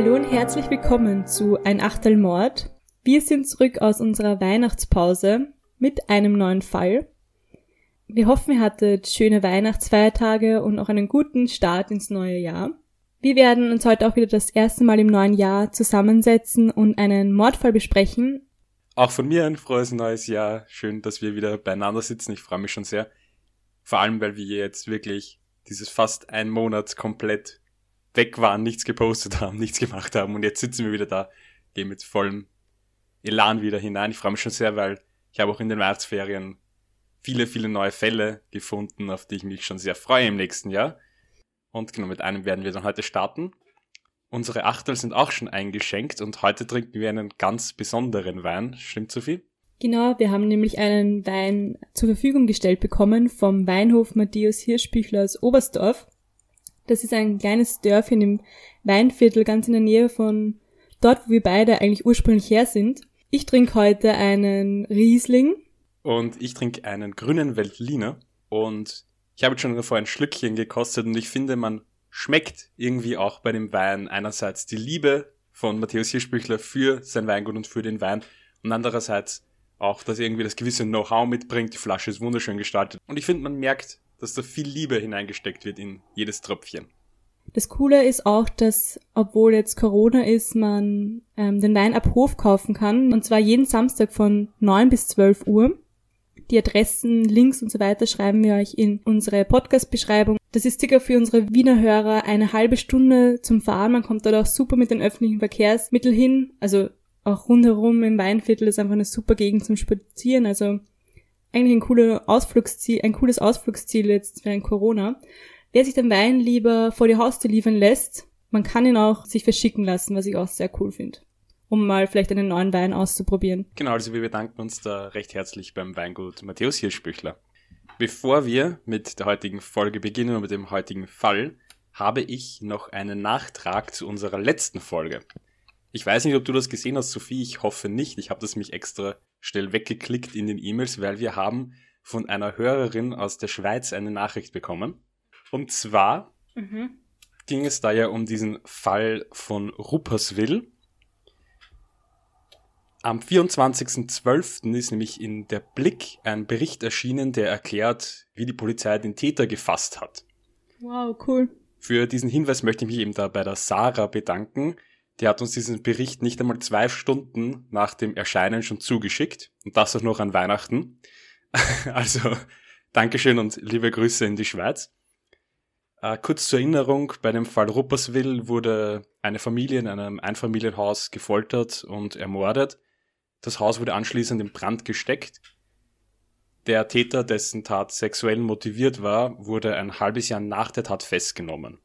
Hallo und herzlich willkommen zu Ein Achtel Mord. Wir sind zurück aus unserer Weihnachtspause mit einem neuen Fall. Wir hoffen, ihr hattet schöne Weihnachtsfeiertage und auch einen guten Start ins neue Jahr. Wir werden uns heute auch wieder das erste Mal im neuen Jahr zusammensetzen und einen Mordfall besprechen. Auch von mir ein frohes neues Jahr. Schön, dass wir wieder beieinander sitzen. Ich freue mich schon sehr. Vor allem, weil wir jetzt wirklich dieses fast ein Monat komplett weg waren, nichts gepostet haben, nichts gemacht haben und jetzt sitzen wir wieder da, gehen mit vollem Elan wieder hinein. Ich freue mich schon sehr, weil ich habe auch in den Weihnachtsferien viele, viele neue Fälle gefunden, auf die ich mich schon sehr freue im nächsten Jahr. Und genau mit einem werden wir dann heute starten. Unsere Achtel sind auch schon eingeschenkt und heute trinken wir einen ganz besonderen Wein. Stimmt, Sophie? Genau, wir haben nämlich einen Wein zur Verfügung gestellt bekommen vom Weinhof Matthäus Hirschbüchler aus Oberstdorf. Das ist ein kleines Dörfchen im Weinviertel ganz in der Nähe von dort, wo wir beide eigentlich ursprünglich her sind. Ich trinke heute einen Riesling. Und ich trinke einen grünen Veltliner. Und ich habe jetzt schon davor ein Schlückchen gekostet und ich finde, man schmeckt irgendwie auch bei dem Wein einerseits die Liebe von Matthäus Hirschbüchler für sein Weingut und für den Wein und andererseits auch, dass er irgendwie das gewisse Know-how mitbringt. Die Flasche ist wunderschön gestaltet und ich finde, man merkt, dass da viel Liebe hineingesteckt wird in jedes Tröpfchen. Das Coole ist auch, dass, obwohl jetzt Corona ist, man ähm, den Wein ab Hof kaufen kann. Und zwar jeden Samstag von 9 bis 12 Uhr. Die Adressen, Links und so weiter schreiben wir euch in unsere Podcast-Beschreibung. Das ist circa für unsere Wiener Hörer eine halbe Stunde zum Fahren. Man kommt dort auch super mit den öffentlichen Verkehrsmitteln hin. Also auch rundherum im Weinviertel ist einfach eine super Gegend zum Spazieren. Also eigentlich ein, cooler Ausflugsziel, ein cooles Ausflugsziel jetzt während Corona. Wer sich den Wein lieber vor die Haustür liefern lässt, man kann ihn auch sich verschicken lassen, was ich auch sehr cool finde um mal vielleicht einen neuen Wein auszuprobieren. Genau, also wir bedanken uns da recht herzlich beim Weingut Matthäus Hirschbüchler. Bevor wir mit der heutigen Folge beginnen und mit dem heutigen Fall, habe ich noch einen Nachtrag zu unserer letzten Folge. Ich weiß nicht, ob du das gesehen hast, Sophie, ich hoffe nicht. Ich habe das mich extra schnell weggeklickt in den E-Mails, weil wir haben von einer Hörerin aus der Schweiz eine Nachricht bekommen. Und zwar mhm. ging es da ja um diesen Fall von Rupperswil. Am 24.12. ist nämlich in der Blick ein Bericht erschienen, der erklärt, wie die Polizei den Täter gefasst hat. Wow, cool. Für diesen Hinweis möchte ich mich eben da bei der Sarah bedanken. Die hat uns diesen Bericht nicht einmal zwei Stunden nach dem Erscheinen schon zugeschickt. Und das auch noch an Weihnachten. also, Dankeschön und liebe Grüße in die Schweiz. Äh, kurz zur Erinnerung, bei dem Fall Rupperswil wurde eine Familie in einem Einfamilienhaus gefoltert und ermordet. Das Haus wurde anschließend in Brand gesteckt. Der Täter, dessen Tat sexuell motiviert war, wurde ein halbes Jahr nach der Tat festgenommen.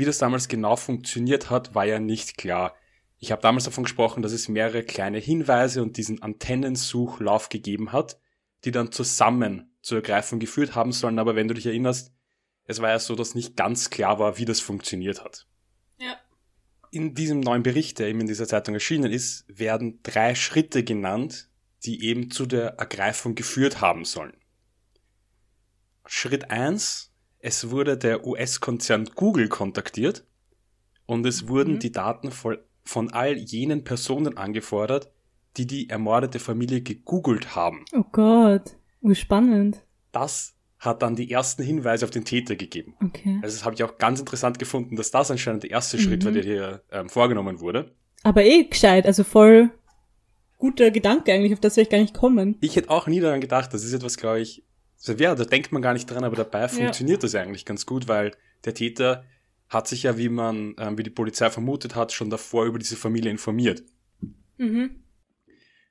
Wie das damals genau funktioniert hat, war ja nicht klar. Ich habe damals davon gesprochen, dass es mehrere kleine Hinweise und diesen Antennensuchlauf gegeben hat, die dann zusammen zur Ergreifung geführt haben sollen. Aber wenn du dich erinnerst, es war ja so, dass nicht ganz klar war, wie das funktioniert hat. Ja in diesem neuen Bericht, der eben in dieser Zeitung erschienen ist, werden drei Schritte genannt, die eben zu der Ergreifung geführt haben sollen. Schritt eins: es wurde der US-Konzern Google kontaktiert und es wurden mhm. die Daten von all jenen Personen angefordert, die die ermordete Familie gegoogelt haben. Oh Gott, wie spannend. Das hat dann die ersten Hinweise auf den Täter gegeben. Okay. Also das habe ich auch ganz interessant gefunden, dass das anscheinend der erste mhm. Schritt war, der hier ähm, vorgenommen wurde. Aber eh gescheit, also voll guter Gedanke eigentlich, auf das wäre ich gar nicht kommen. Ich hätte auch nie daran gedacht, das ist etwas, glaube ich, so, ja, da denkt man gar nicht dran, aber dabei funktioniert ja. das eigentlich ganz gut, weil der Täter hat sich ja, wie man, ähm, wie die Polizei vermutet hat, schon davor über diese Familie informiert. Mhm.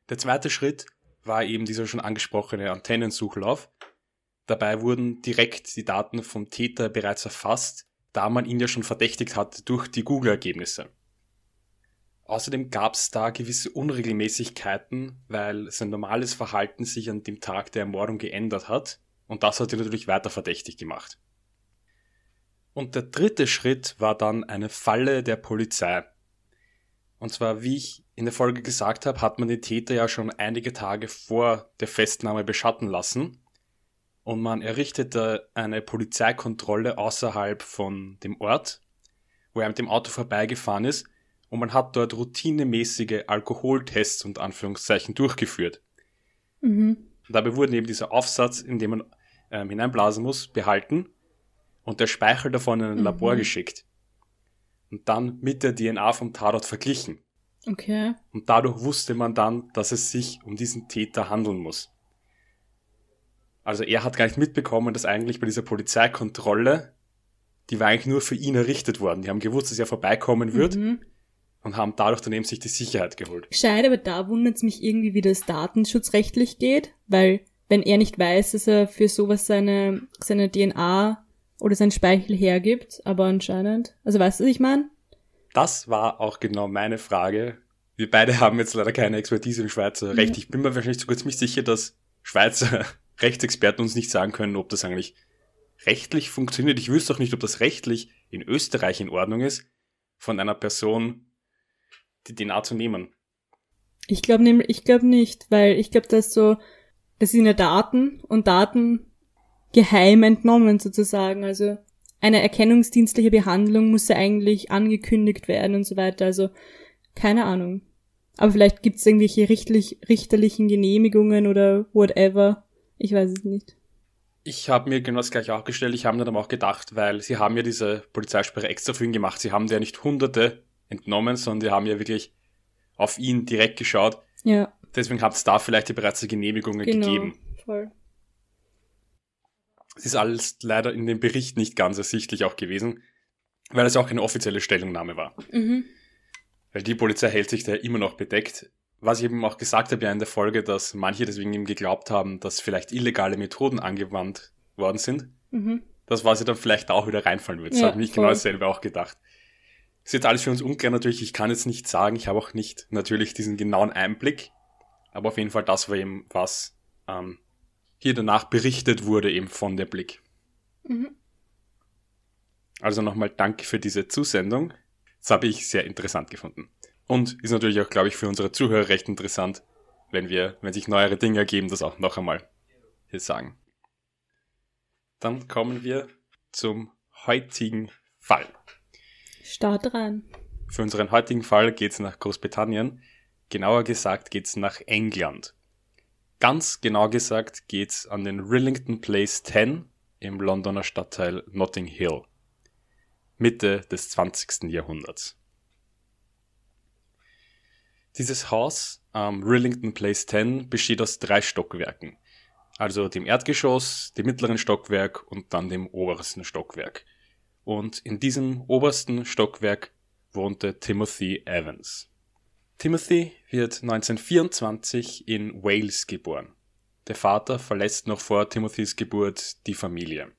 Der zweite Schritt war eben dieser schon angesprochene Antennensuchlauf. Dabei wurden direkt die Daten vom Täter bereits erfasst, da man ihn ja schon verdächtigt hatte durch die Google-Ergebnisse. Außerdem gab es da gewisse Unregelmäßigkeiten, weil sein normales Verhalten sich an dem Tag der Ermordung geändert hat und das hat ihn natürlich weiter verdächtig gemacht. Und der dritte Schritt war dann eine Falle der Polizei. Und zwar, wie ich in der Folge gesagt habe, hat man den Täter ja schon einige Tage vor der Festnahme beschatten lassen und man errichtete eine Polizeikontrolle außerhalb von dem Ort, wo er mit dem Auto vorbeigefahren ist. Und man hat dort routinemäßige Alkoholtests und Anführungszeichen durchgeführt. Mhm. Und dabei wurden eben dieser Aufsatz, in den man ähm, hineinblasen muss, behalten und der Speichel davon in ein mhm. Labor geschickt. Und dann mit der DNA vom Tatort verglichen. Okay. Und dadurch wusste man dann, dass es sich um diesen Täter handeln muss. Also er hat gar nicht mitbekommen, dass eigentlich bei dieser Polizeikontrolle, die war eigentlich nur für ihn errichtet worden. Die haben gewusst, dass er vorbeikommen wird mhm. Und haben dadurch daneben sich die Sicherheit geholt. Gescheit, aber da wundert es mich irgendwie, wie das datenschutzrechtlich geht, weil wenn er nicht weiß, dass er für sowas seine, seine DNA oder sein Speichel hergibt, aber anscheinend. Also weißt du, was ich meine? Das war auch genau meine Frage. Wir beide haben jetzt leider keine Expertise im Schweizer Recht. Ich bin mir wahrscheinlich sogar ziemlich sicher, dass Schweizer Rechtsexperten uns nicht sagen können, ob das eigentlich rechtlich funktioniert. Ich wüsste auch nicht, ob das rechtlich in Österreich in Ordnung ist, von einer Person die DNA zu nehmen. Ich glaube nämlich, ich glaube nicht, weil ich glaube, dass so, das sind ja Daten und Daten geheim entnommen sozusagen. Also eine erkennungsdienstliche Behandlung muss ja eigentlich angekündigt werden und so weiter. Also keine Ahnung. Aber vielleicht gibt es irgendwelche richtlich, richterlichen Genehmigungen oder whatever. Ich weiß es nicht. Ich habe mir genau das gleiche auch gestellt. Ich habe mir dann auch gedacht, weil sie haben ja diese Polizeisperre extra für ihn gemacht. Sie haben ja nicht Hunderte entnommen, sondern die haben ja wirklich auf ihn direkt geschaut. Ja. Deswegen hat es da vielleicht ja bereits die Genehmigungen genau, gegeben. Voll. Es ist alles leider in dem Bericht nicht ganz ersichtlich auch gewesen, weil es auch keine offizielle Stellungnahme war. Mhm. Weil die Polizei hält sich da immer noch bedeckt was ich eben auch gesagt habe ja in der Folge, dass manche deswegen eben geglaubt haben, dass vielleicht illegale Methoden angewandt worden sind. Mhm. Das, was sie dann vielleicht auch wieder reinfallen wird. Das ja, habe ich genau dasselbe auch gedacht. Ist jetzt alles für uns unklar natürlich. Ich kann jetzt nicht sagen. Ich habe auch nicht natürlich diesen genauen Einblick. Aber auf jeden Fall das war eben, was ähm, hier danach berichtet wurde eben von der Blick. Mhm. Also nochmal danke für diese Zusendung. Das habe ich sehr interessant gefunden. Und ist natürlich auch, glaube ich, für unsere Zuhörer recht interessant, wenn wir, wenn sich neuere Dinge ergeben, das auch noch einmal hier sagen. Dann kommen wir zum heutigen Fall. Start rein. Für unseren heutigen Fall geht es nach Großbritannien. Genauer gesagt geht es nach England. Ganz genau gesagt geht es an den Rillington Place 10 im Londoner Stadtteil Notting Hill. Mitte des 20. Jahrhunderts. Dieses Haus am Rillington Place 10 besteht aus drei Stockwerken. Also dem Erdgeschoss, dem mittleren Stockwerk und dann dem obersten Stockwerk. Und in diesem obersten Stockwerk wohnte Timothy Evans. Timothy wird 1924 in Wales geboren. Der Vater verlässt noch vor Timothys Geburt die Familie.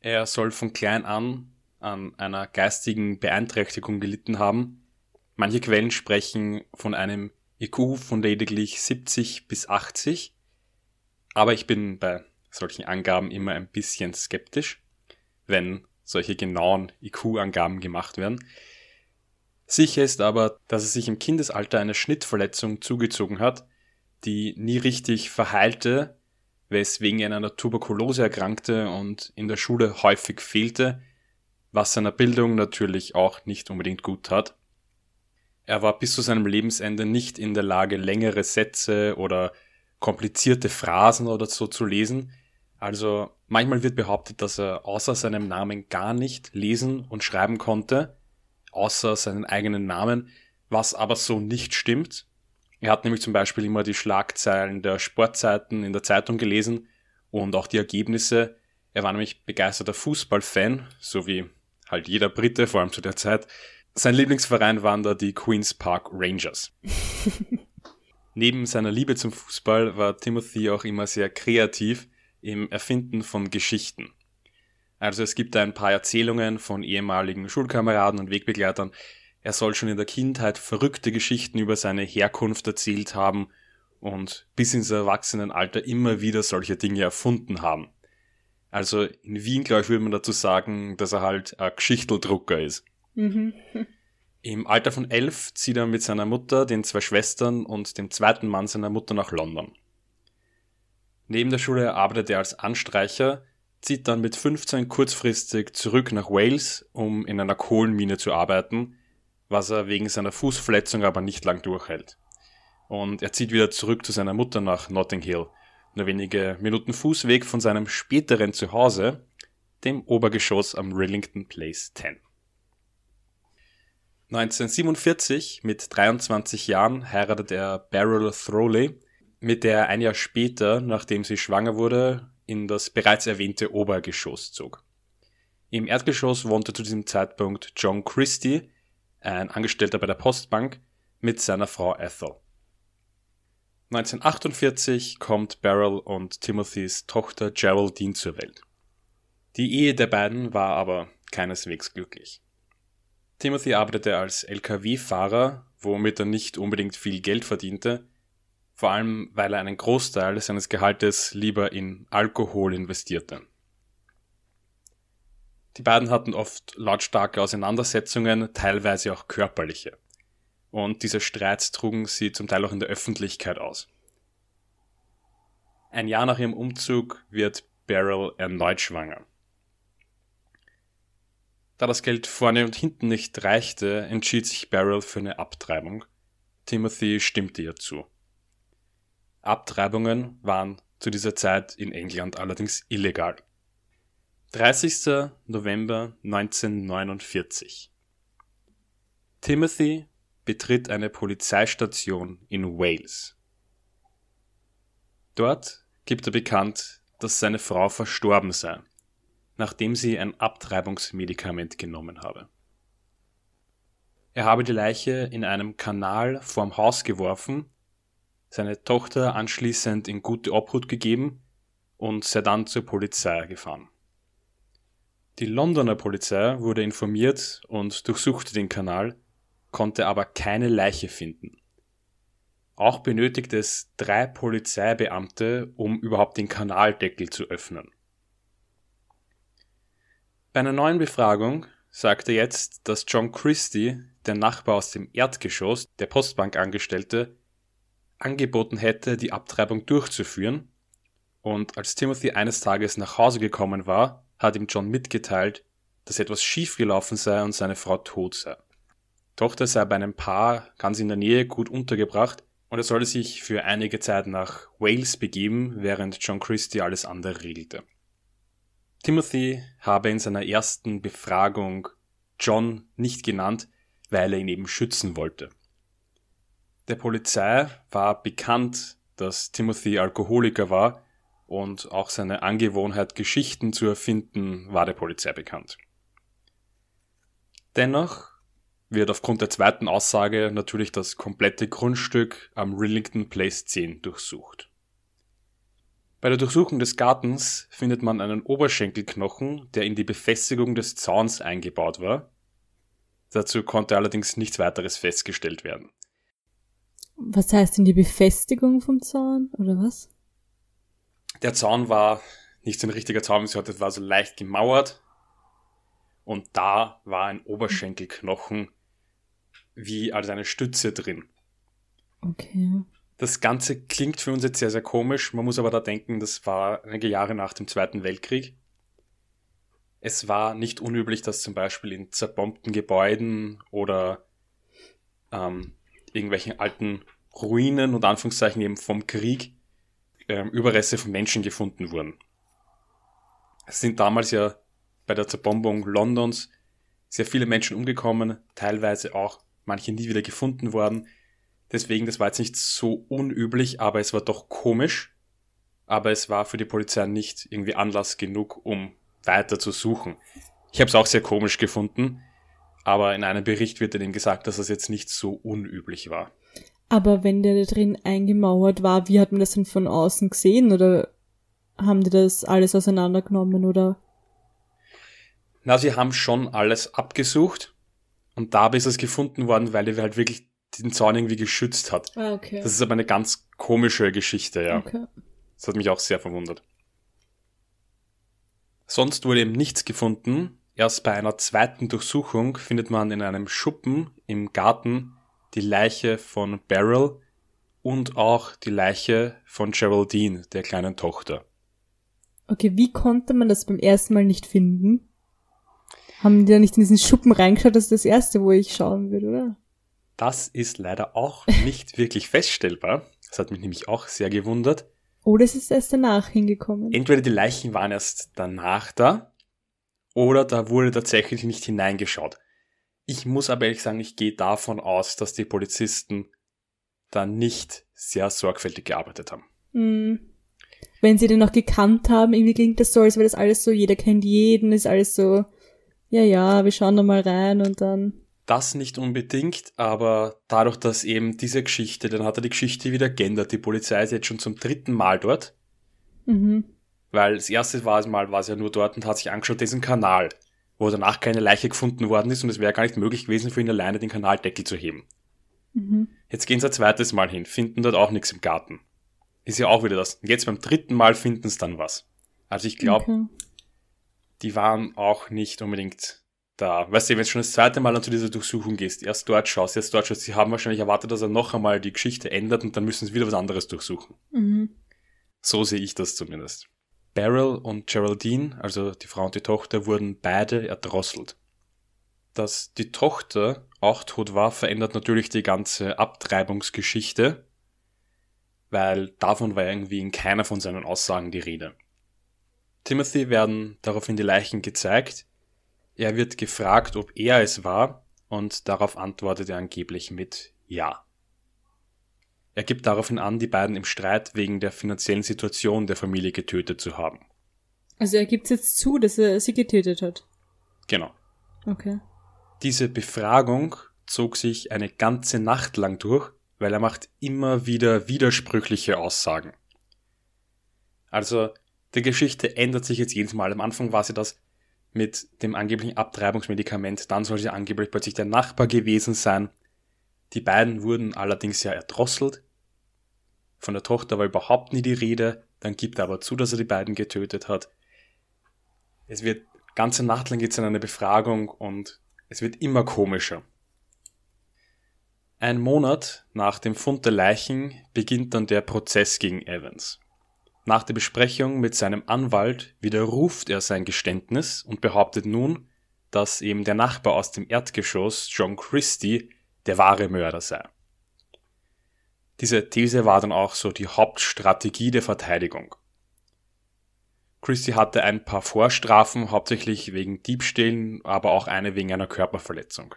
Er soll von klein an an einer geistigen Beeinträchtigung gelitten haben Manche Quellen sprechen von einem IQ von lediglich 70 bis 80, aber ich bin bei solchen Angaben immer ein bisschen skeptisch, wenn solche genauen IQ-Angaben gemacht werden. Sicher ist aber, dass er sich im Kindesalter eine Schnittverletzung zugezogen hat, die nie richtig verheilte, weswegen er an einer Tuberkulose erkrankte und in der Schule häufig fehlte, was seiner Bildung natürlich auch nicht unbedingt gut tat. Er war bis zu seinem Lebensende nicht in der Lage, längere Sätze oder komplizierte Phrasen oder so zu lesen. Also manchmal wird behauptet, dass er außer seinem Namen gar nicht lesen und schreiben konnte, außer seinen eigenen Namen, was aber so nicht stimmt. Er hat nämlich zum Beispiel immer die Schlagzeilen der Sportzeiten in der Zeitung gelesen und auch die Ergebnisse. Er war nämlich begeisterter Fußballfan, so wie halt jeder Brite, vor allem zu der Zeit. Sein Lieblingsverein waren da die Queen's Park Rangers. Neben seiner Liebe zum Fußball war Timothy auch immer sehr kreativ im Erfinden von Geschichten. Also es gibt ein paar Erzählungen von ehemaligen Schulkameraden und Wegbegleitern. Er soll schon in der Kindheit verrückte Geschichten über seine Herkunft erzählt haben und bis ins Erwachsenenalter immer wieder solche Dinge erfunden haben. Also in Wien, glaube ich, würde man dazu sagen, dass er halt ein Geschichteldrucker ist. Mhm. Im Alter von elf zieht er mit seiner Mutter, den zwei Schwestern und dem zweiten Mann seiner Mutter nach London. Neben der Schule arbeitet er als Anstreicher, zieht dann mit 15 kurzfristig zurück nach Wales, um in einer Kohlenmine zu arbeiten, was er wegen seiner Fußverletzung aber nicht lang durchhält. Und er zieht wieder zurück zu seiner Mutter nach Notting Hill, nur wenige Minuten Fußweg von seinem späteren Zuhause, dem Obergeschoss am Rillington Place 10. 1947, mit 23 Jahren, heiratet er Beryl Throwley, mit der er ein Jahr später, nachdem sie schwanger wurde, in das bereits erwähnte Obergeschoss zog. Im Erdgeschoss wohnte zu diesem Zeitpunkt John Christie, ein Angestellter bei der Postbank, mit seiner Frau Ethel. 1948 kommt Beryl und Timothys Tochter Geraldine zur Welt. Die Ehe der beiden war aber keineswegs glücklich. Timothy arbeitete als Lkw-Fahrer, womit er nicht unbedingt viel Geld verdiente, vor allem weil er einen Großteil seines Gehaltes lieber in Alkohol investierte. Die beiden hatten oft lautstarke Auseinandersetzungen, teilweise auch körperliche. Und diese Streits trugen sie zum Teil auch in der Öffentlichkeit aus. Ein Jahr nach ihrem Umzug wird Beryl erneut schwanger. Da das Geld vorne und hinten nicht reichte, entschied sich Beryl für eine Abtreibung. Timothy stimmte ihr zu. Abtreibungen waren zu dieser Zeit in England allerdings illegal. 30. November 1949. Timothy betritt eine Polizeistation in Wales. Dort gibt er bekannt, dass seine Frau verstorben sei nachdem sie ein Abtreibungsmedikament genommen habe. Er habe die Leiche in einem Kanal vorm Haus geworfen, seine Tochter anschließend in gute Obhut gegeben und sei dann zur Polizei gefahren. Die Londoner Polizei wurde informiert und durchsuchte den Kanal, konnte aber keine Leiche finden. Auch benötigte es drei Polizeibeamte, um überhaupt den Kanaldeckel zu öffnen. Bei einer neuen Befragung sagte jetzt, dass John Christie, der Nachbar aus dem Erdgeschoss, der Postbankangestellte, angeboten hätte, die Abtreibung durchzuführen. Und als Timothy eines Tages nach Hause gekommen war, hat ihm John mitgeteilt, dass etwas schiefgelaufen sei und seine Frau tot sei. Tochter sei bei einem Paar ganz in der Nähe gut untergebracht und er solle sich für einige Zeit nach Wales begeben, während John Christie alles andere regelte. Timothy habe in seiner ersten Befragung John nicht genannt, weil er ihn eben schützen wollte. Der Polizei war bekannt, dass Timothy Alkoholiker war und auch seine Angewohnheit, Geschichten zu erfinden, war der Polizei bekannt. Dennoch wird aufgrund der zweiten Aussage natürlich das komplette Grundstück am Rillington Place 10 durchsucht. Bei der Durchsuchung des Gartens findet man einen Oberschenkelknochen, der in die Befestigung des Zauns eingebaut war. Dazu konnte allerdings nichts weiteres festgestellt werden. Was heißt denn die Befestigung vom Zaun, oder was? Der Zaun war nicht so ein richtiger Zaun, es war, so leicht gemauert. Und da war ein Oberschenkelknochen wie als eine Stütze drin. Okay. Das Ganze klingt für uns jetzt sehr, sehr komisch. Man muss aber da denken, das war einige Jahre nach dem Zweiten Weltkrieg. Es war nicht unüblich, dass zum Beispiel in zerbombten Gebäuden oder ähm, irgendwelchen alten Ruinen und Anführungszeichen eben vom Krieg ähm, Überreste von Menschen gefunden wurden. Es sind damals ja bei der Zerbombung Londons sehr viele Menschen umgekommen, teilweise auch manche nie wieder gefunden worden. Deswegen, das war jetzt nicht so unüblich, aber es war doch komisch. Aber es war für die Polizei nicht irgendwie Anlass genug, um weiter zu suchen. Ich habe es auch sehr komisch gefunden, aber in einem Bericht wird dann eben gesagt, dass das jetzt nicht so unüblich war. Aber wenn der da drin eingemauert war, wie hat man das denn von außen gesehen oder haben die das alles auseinandergenommen oder? Na, sie haben schon alles abgesucht und dabei ist es gefunden worden, weil die halt wirklich den Zaun irgendwie geschützt hat. Ah, okay. Das ist aber eine ganz komische Geschichte, ja. Okay. Das hat mich auch sehr verwundert. Sonst wurde eben nichts gefunden. Erst bei einer zweiten Durchsuchung findet man in einem Schuppen im Garten die Leiche von Beryl und auch die Leiche von Geraldine, der kleinen Tochter. Okay, wie konnte man das beim ersten Mal nicht finden? Haben die da nicht in diesen Schuppen reingeschaut? Das ist das erste, wo ich schauen würde, oder? Das ist leider auch nicht wirklich feststellbar. Das hat mich nämlich auch sehr gewundert. Oder es ist erst danach hingekommen. Entweder die Leichen waren erst danach da, oder da wurde tatsächlich nicht hineingeschaut. Ich muss aber ehrlich sagen, ich gehe davon aus, dass die Polizisten da nicht sehr sorgfältig gearbeitet haben. Hm. Wenn sie den noch gekannt haben, irgendwie klingt das so, als wäre das alles so, jeder kennt jeden, ist alles so, ja, ja, wir schauen da mal rein und dann. Das nicht unbedingt, aber dadurch, dass eben diese Geschichte, dann hat er die Geschichte wieder geändert. Die Polizei ist jetzt schon zum dritten Mal dort. Mhm. Weil das erste war es mal, war es ja nur dort und hat sich angeschaut, diesen Kanal, wo danach keine Leiche gefunden worden ist und es wäre gar nicht möglich gewesen, für ihn alleine den Kanaldeckel zu heben. Mhm. Jetzt gehen sie ein zweites Mal hin, finden dort auch nichts im Garten. Ist ja auch wieder das. Und jetzt beim dritten Mal finden sie dann was. Also ich glaube, Okay. die waren auch nicht unbedingt da. Weißt du, wenn du schon das zweite Mal dann zu dieser Durchsuchung gehst, erst dort schaust, jetzt dort schaust, sie haben wahrscheinlich erwartet, dass er noch einmal die Geschichte ändert und dann müssen sie wieder was anderes durchsuchen. Mhm. So sehe ich das zumindest. Beryl und Geraldine, also die Frau und die Tochter, wurden beide erdrosselt. Dass die Tochter auch tot war, verändert natürlich die ganze Abtreibungsgeschichte, weil davon war irgendwie in keiner von seinen Aussagen die Rede. Timothy werden daraufhin die Leichen gezeigt. Er wird gefragt, ob er es war, und darauf antwortet er angeblich mit Ja. Er gibt daraufhin an, die beiden im Streit wegen der finanziellen Situation der Familie getötet zu haben. Also er gibt jetzt zu, dass er sie getötet hat. Genau. Okay. Diese Befragung zog sich eine ganze Nacht lang durch, weil er macht immer wieder widersprüchliche Aussagen. Also, die Geschichte ändert sich jetzt jedes Mal. Am Anfang war sie das mit dem angeblichen Abtreibungsmedikament, dann soll sie angeblich plötzlich der Nachbar gewesen sein. Die beiden wurden allerdings ja erdrosselt. Von der Tochter war überhaupt nie die Rede, dann gibt er aber zu, dass er die beiden getötet hat. Es wird ganze Nacht lang geht's in eine Befragung und es wird immer komischer. Ein Monat nach dem Fund der Leichen beginnt dann der Prozess gegen Evans. Nach der Besprechung mit seinem Anwalt widerruft er sein Geständnis und behauptet nun, dass eben der Nachbar aus dem Erdgeschoss, John Christie, der wahre Mörder sei. Diese These war dann auch so die Hauptstrategie der Verteidigung. Christie hatte ein paar Vorstrafen, hauptsächlich wegen Diebstählen, aber auch eine wegen einer Körperverletzung.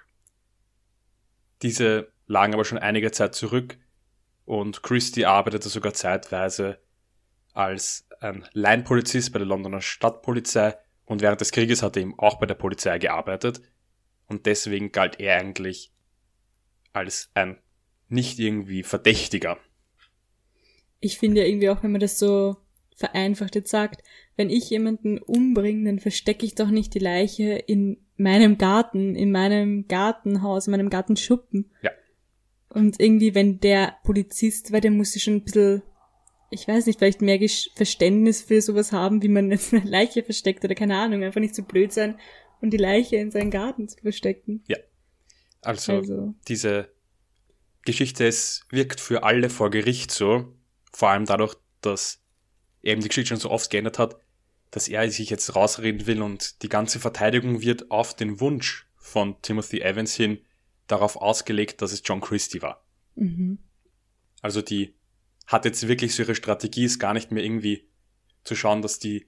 Diese lagen aber schon einige Zeit zurück und Christie arbeitete sogar zeitweise als ein Laienpolizist bei der Londoner Stadtpolizei und während des Krieges hat er eben auch bei der Polizei gearbeitet und deswegen galt er eigentlich als ein nicht irgendwie Verdächtiger. Ich finde ja irgendwie auch, wenn man das so vereinfacht jetzt sagt, wenn ich jemanden umbringe, dann verstecke ich doch nicht die Leiche in meinem Garten, in meinem Gartenhaus, in meinem Gartenschuppen. Ja. Und irgendwie, wenn der Polizist, weil der muss ja schon ein bisschen, ich weiß nicht, vielleicht mehr Verständnis für sowas haben, wie man jetzt eine Leiche versteckt oder keine Ahnung, einfach nicht so blöd sein und die Leiche in seinen Garten zu verstecken. Also, Also, diese Geschichte, es wirkt für alle vor Gericht so, vor allem dadurch, dass eben die Geschichte schon so oft geändert hat, dass er sich jetzt rausreden will und die ganze Verteidigung wird auf den Wunsch von Timothy Evans hin darauf ausgelegt, dass es John Christie war. mhm. Also die hat jetzt wirklich so ihre Strategie, ist gar nicht mehr irgendwie zu schauen, dass die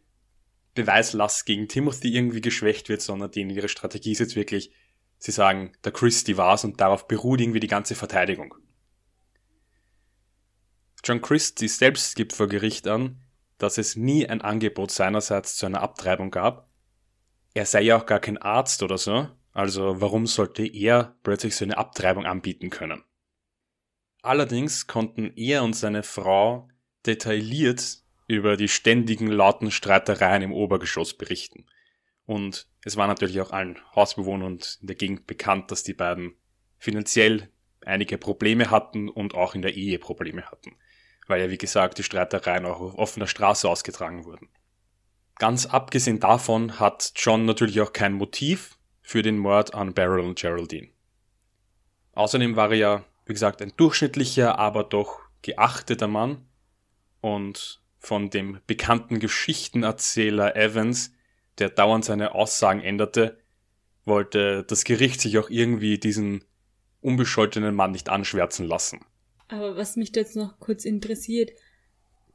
Beweislast gegen Timothy irgendwie geschwächt wird, sondern die ihre Strategie ist jetzt wirklich, sie sagen, der Christie war's und darauf beruht irgendwie die ganze Verteidigung. John Christie selbst gibt vor Gericht an, dass es nie ein Angebot seinerseits zu einer Abtreibung gab. Er sei ja auch gar kein Arzt oder so, also warum sollte er plötzlich so eine Abtreibung anbieten können? Allerdings konnten er und seine Frau detailliert über die ständigen lauten Streitereien im Obergeschoss berichten. Und es war natürlich auch allen Hausbewohnern und in der Gegend bekannt, dass die beiden finanziell einige Probleme hatten und auch in der Ehe Probleme hatten. Weil ja, wie gesagt, die Streitereien auch auf offener Straße ausgetragen wurden. Ganz abgesehen davon hat John natürlich auch kein Motiv für den Mord an Beryl und Geraldine. Außerdem war er ja, wie gesagt, ein durchschnittlicher, aber doch geachteter Mann und von dem bekannten Geschichtenerzähler Evans, der dauernd seine Aussagen änderte, wollte das Gericht sich auch irgendwie diesen unbescholtenen Mann nicht anschwärzen lassen. Aber was mich da jetzt noch kurz interessiert,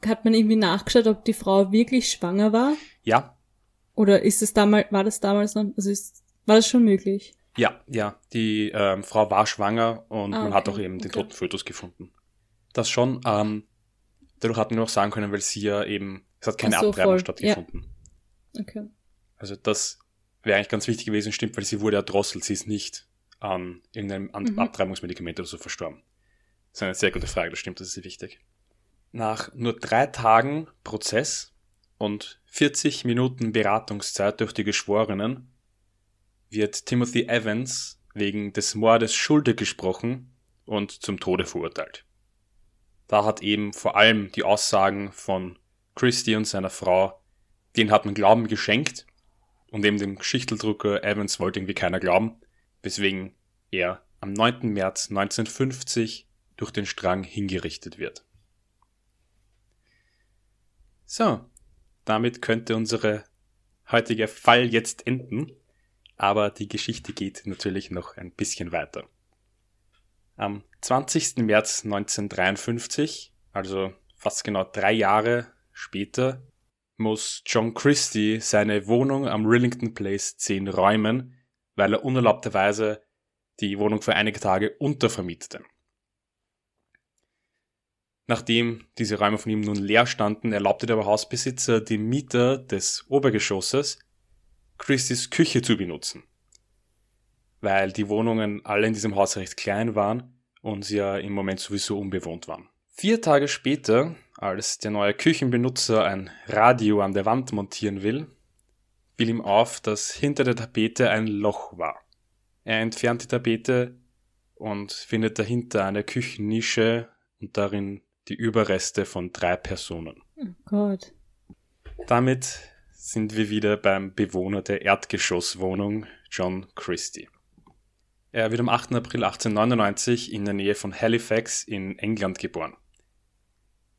hat man irgendwie nachgeschaut, ob die Frau wirklich schwanger war? Ja. Oder ist es damals, war das damals noch, also ist, war das schon möglich? Ja, ja, die ähm, Frau war schwanger und Ah, man hat auch eben den okay. toten Fötus gefunden. Das schon, ähm, dadurch hat man noch sagen können, weil sie ja eben, es hat keine so, Abtreibung voll, stattgefunden. Okay. Also das wäre eigentlich ganz wichtig gewesen, stimmt, weil sie wurde erdrosselt, sie ist nicht an irgendeinem Mhm. Abtreibungsmedikament oder so verstorben. Das ist eine sehr gute Frage, das stimmt, das ist wichtig. Nach nur drei Tagen Prozess und 40 Minuten Beratungszeit durch die Geschworenen wird Timothy Evans wegen des Mordes schuldig gesprochen und zum Tode verurteilt. Da hat eben vor allem die Aussagen von Christie und seiner Frau, denen hat man Glauben geschenkt und eben dem Geschichteldrucker Evans wollte irgendwie keiner glauben, weswegen er am 9. März 1950 durch den Strang hingerichtet wird. So, damit könnte unsere heutige Fall jetzt enden, aber die Geschichte geht natürlich noch ein bisschen weiter. Am 20. März 1953, also fast genau drei Jahre später, muss John Christie seine Wohnung am Rillington Place 10 räumen, weil er unerlaubterweise die Wohnung für einige Tage untervermietete. Nachdem diese Räume von ihm nun leer standen, erlaubte der Hausbesitzer dem Mieter des Obergeschosses, Christies Küche zu benutzen. Weil die Wohnungen alle in diesem Haus recht klein waren und sie ja im Moment sowieso unbewohnt waren. Vier Tage später, als der neue Küchenbenutzer ein Radio an der Wand montieren will, fiel ihm auf, dass hinter der Tapete ein Loch war. Er entfernt die Tapete und findet dahinter eine Küchennische und darin die Überreste von drei Personen. Oh Gott. Damit sind wir wieder beim Bewohner der Erdgeschosswohnung, John Christie. Er wird am 8. April 1899 in der Nähe von Halifax in England geboren.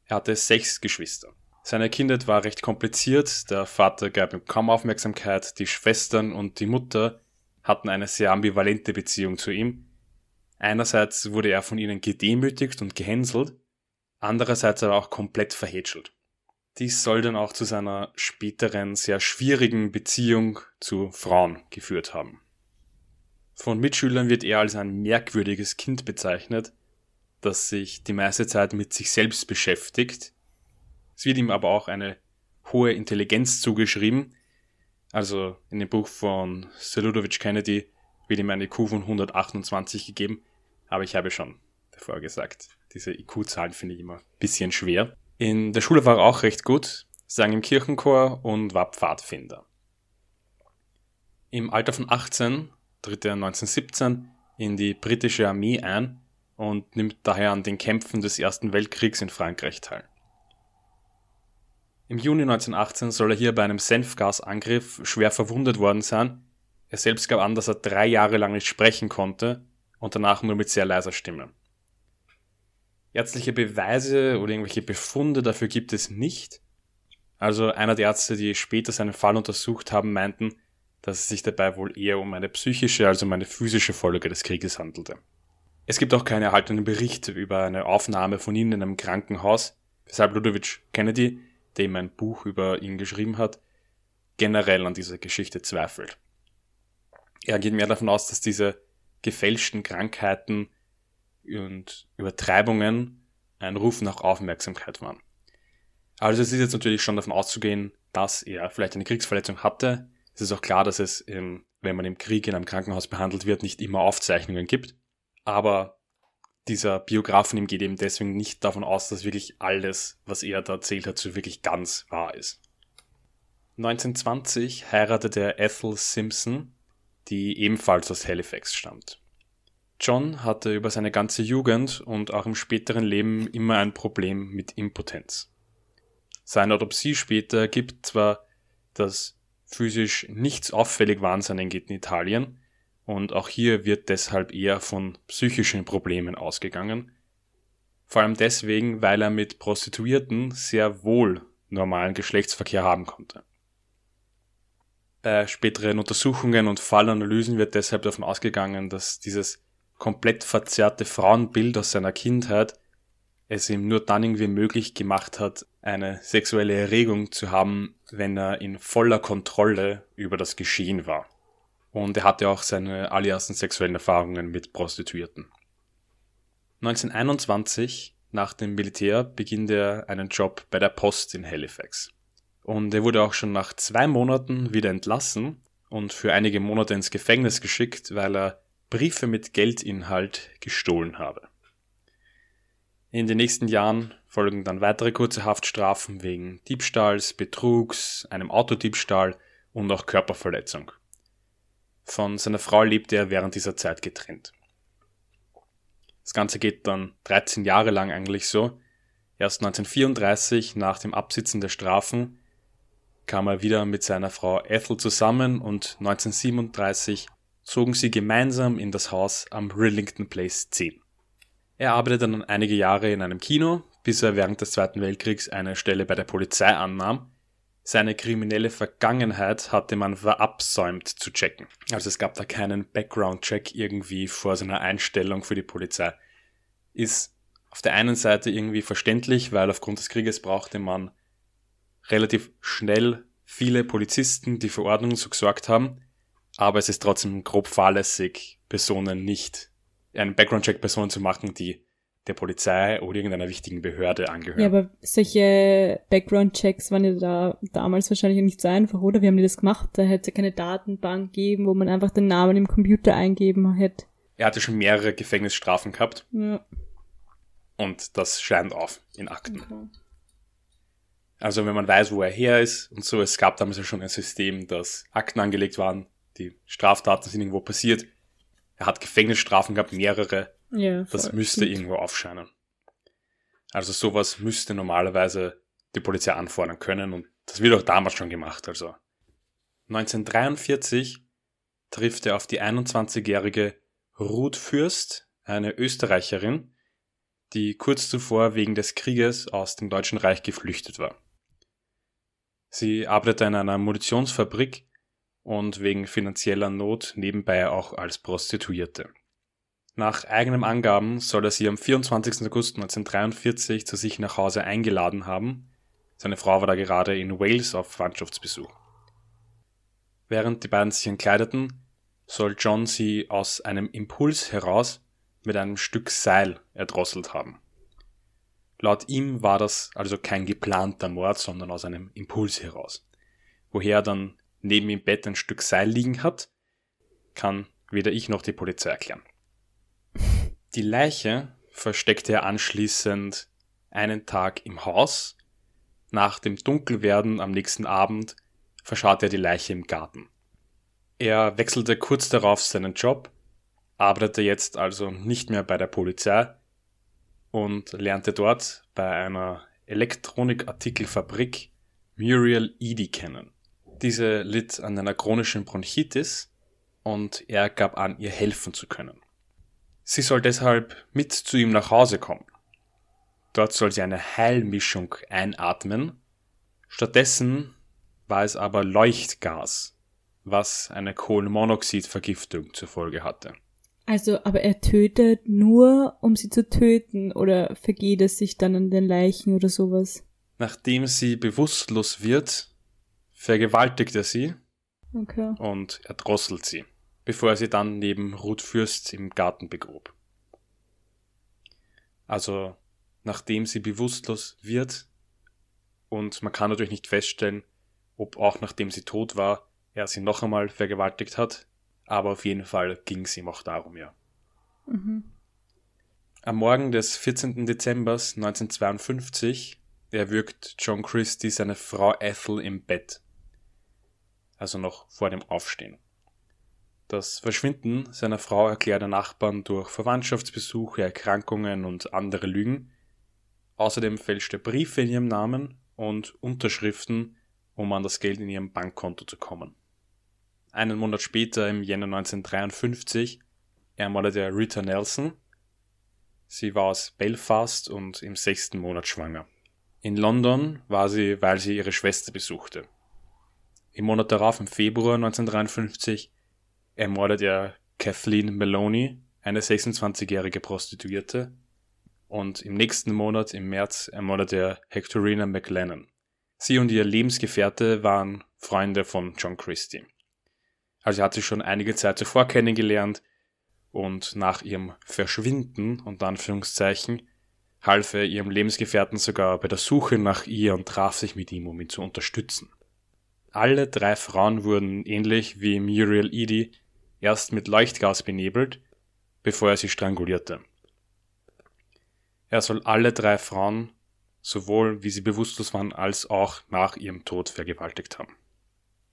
Er hatte sechs Geschwister. Seine Kindheit war recht kompliziert, der Vater gab ihm kaum Aufmerksamkeit, die Schwestern und die Mutter hatten eine sehr ambivalente Beziehung zu ihm. Einerseits wurde er von ihnen gedemütigt und gehänselt, andererseits aber auch komplett verhätschelt. Dies soll dann auch zu seiner späteren sehr schwierigen Beziehung zu Frauen geführt haben. Von Mitschülern wird er als ein merkwürdiges Kind bezeichnet, das sich die meiste Zeit mit sich selbst beschäftigt. Es wird ihm aber auch eine hohe Intelligenz zugeschrieben. Also in dem Buch von Sir Ludovic Kennedy wird ihm eine IQ von 128 gegeben. Aber ich habe schon davor gesagt, diese IQ-Zahlen finde ich immer ein bisschen schwer. In der Schule war er auch recht gut, sang im Kirchenchor und war Pfadfinder. Im Alter von 18 tritt er 1917 in die britische Armee ein und nimmt daher an den Kämpfen des Ersten Weltkriegs in Frankreich teil. Im Juni 1918 soll er hier bei einem Senfgasangriff schwer verwundet worden sein. Er selbst gab an, dass er drei Jahre lang nicht sprechen konnte und danach nur mit sehr leiser Stimme. Ärztliche Beweise oder irgendwelche Befunde dafür gibt es nicht. Also einer der Ärzte, die später seinen Fall untersucht haben, meinten, dass es sich dabei wohl eher um eine psychische als um eine physische Folge des Krieges handelte. Es gibt auch keine erhaltenen Berichte über eine Aufnahme von ihm in einem Krankenhaus, weshalb Ludovic Kennedy, der ihm ein Buch über ihn geschrieben hat, generell an dieser Geschichte zweifelt. Er geht mehr davon aus, dass diese gefälschten Krankheiten und Übertreibungen ein Ruf nach Aufmerksamkeit waren. Also es ist jetzt natürlich schon davon auszugehen, dass er vielleicht eine Kriegsverletzung hatte. Es ist auch klar, dass es, im, wenn man im Krieg in einem Krankenhaus behandelt wird, nicht immer Aufzeichnungen gibt. Aber dieser Biograf von ihm geht eben deswegen nicht davon aus, dass wirklich alles, was er da erzählt hat, so wirklich ganz wahr ist. 1920 heiratete er Ethel Simpson, die ebenfalls aus Halifax stammt. John hatte über seine ganze Jugend und auch im späteren Leben immer ein Problem mit Impotenz. Seine Autopsie später gibt zwar, dass physisch nichts auffällig war an seinen Genitalien, und auch hier wird deshalb eher von psychischen Problemen ausgegangen. Vor allem deswegen, weil er mit Prostituierten sehr wohl normalen Geschlechtsverkehr haben konnte. Bei späteren Untersuchungen und Fallanalysen wird deshalb davon ausgegangen, dass dieses komplett verzerrte Frauenbild aus seiner Kindheit es ihm nur dann irgendwie möglich gemacht hat, eine sexuelle Erregung zu haben, wenn er in voller Kontrolle über das Geschehen war. Und er hatte auch seine allerersten sexuellen Erfahrungen mit Prostituierten. 1921, nach dem Militär, beginnt er einen Job bei der Post in Halifax. Und er wurde auch schon nach zwei Monaten wieder entlassen und für einige Monate ins Gefängnis geschickt, weil er Briefe mit Geldinhalt gestohlen habe. In den nächsten Jahren folgen dann weitere kurze Haftstrafen wegen Diebstahls, Betrugs, einem Autodiebstahl und auch Körperverletzung. Von seiner Frau lebte er während dieser Zeit getrennt. Das Ganze geht dann 13 Jahre lang eigentlich so. Erst 1934, nach dem Absitzen der Strafen, kam er wieder mit seiner Frau Ethel zusammen und 1937 zogen sie gemeinsam in das Haus am Rillington Place 10. Er arbeitete dann einige Jahre in einem Kino, bis er während des Zweiten Weltkriegs eine Stelle bei der Polizei annahm. Seine kriminelle Vergangenheit hatte man verabsäumt zu checken. Also es gab da keinen Background-Check irgendwie vor seiner Einstellung für die Polizei. Ist auf der einen Seite irgendwie verständlich, weil aufgrund des Krieges brauchte man relativ schnell viele Polizisten, die für Ordnung so gesorgt haben, aber es ist trotzdem grob fahrlässig, Personen nicht einen Background-Check-Personen zu machen, die der Polizei oder irgendeiner wichtigen Behörde angehören. Ja, aber solche Background-Checks waren ja da damals wahrscheinlich nicht so einfach, oder? Wie haben die das gemacht? Da hätte es keine Datenbank geben, wo man einfach den Namen im Computer eingeben hätte. Er hatte schon mehrere Gefängnisstrafen gehabt. Ja. Und das scheint auf in Akten. Okay. Also wenn man weiß, wo er her ist und so, es gab damals ja schon ein System, dass Akten angelegt waren, die Straftaten sind irgendwo passiert er hat Gefängnisstrafen gehabt, mehrere. Ja, das müsste gut. irgendwo aufscheinen. Also sowas müsste normalerweise die Polizei anfordern können und das wird auch damals schon gemacht. Also 1943 trifft er auf die 21-jährige Ruth Fürst, eine Österreicherin, die kurz zuvor wegen des Krieges aus dem Deutschen Reich geflüchtet war. Sie arbeitete in einer Munitionsfabrik und wegen finanzieller Not nebenbei auch als Prostituierte. Nach eigenen Angaben soll er sie am 24. August 1943 zu sich nach Hause eingeladen haben. Seine Frau war da gerade in Wales auf Verwandtschaftsbesuch. Während die beiden sich entkleideten, soll John sie aus einem Impuls heraus mit einem Stück Seil erdrosselt haben. Laut ihm war das also kein geplanter Mord, sondern aus einem Impuls heraus. Woher dann neben im Bett ein Stück Seil liegen hat, kann weder ich noch die Polizei erklären. Die Leiche versteckte er anschließend einen Tag im Haus. Nach dem Dunkelwerden am nächsten Abend verscharrte er die Leiche im Garten. Er wechselte kurz darauf seinen Job, arbeitete jetzt also nicht mehr bei der Polizei und lernte dort bei einer Elektronikartikelfabrik Muriel Edie kennen. Diese litt an einer chronischen Bronchitis und er gab an, ihr helfen zu können. Sie soll deshalb mit zu ihm nach Hause kommen. Dort soll sie eine Heilmischung einatmen. Stattdessen war es aber Leuchtgas, was eine Kohlenmonoxidvergiftung zur Folge hatte. Also, aber er tötet nur, um sie zu töten, oder vergeht es sich dann an den Leichen oder sowas? Nachdem sie bewusstlos wird, vergewaltigt er sie okay. und erdrosselt sie, bevor er sie dann neben Ruth Fürst im Garten begrub. Also nachdem sie bewusstlos wird und man kann natürlich nicht feststellen, ob auch nachdem sie tot war, er sie noch einmal vergewaltigt hat, aber auf jeden Fall ging es ihm auch darum, ja. Mhm. Am Morgen des 14. Dezember 1952 erwürgt John Christie seine Frau Ethel im Bett also noch vor dem Aufstehen. Das Verschwinden seiner Frau erklärt der Nachbarn durch Verwandtschaftsbesuche, Erkrankungen und andere Lügen. Außerdem fälscht er Briefe in ihrem Namen und Unterschriften, um an das Geld in ihrem Bankkonto zu kommen. Einen Monat später, im Jänner 1953, ermordete er Rita Nelson. Sie war aus Belfast und im sechsten Monat schwanger. In London war sie, weil sie ihre Schwester besuchte. Im Monat darauf, im Februar 1953, ermordet er Kathleen Maloney, eine 26-jährige Prostituierte. Und im nächsten Monat, im März, ermordet er Hectorina McLennan. Sie und ihr Lebensgefährte waren Freunde von John Christie. Also er hat sie schon einige Zeit zuvor kennengelernt und nach ihrem Verschwinden, unter Anführungszeichen, half er ihrem Lebensgefährten sogar bei der Suche nach ihr und traf sich mit ihm, um ihn zu unterstützen. Alle drei Frauen wurden ähnlich wie Muriel Edie erst mit Leuchtgas benebelt, bevor er sie strangulierte. Er soll alle drei Frauen, sowohl wie sie bewusstlos waren, als auch nach ihrem Tod vergewaltigt haben.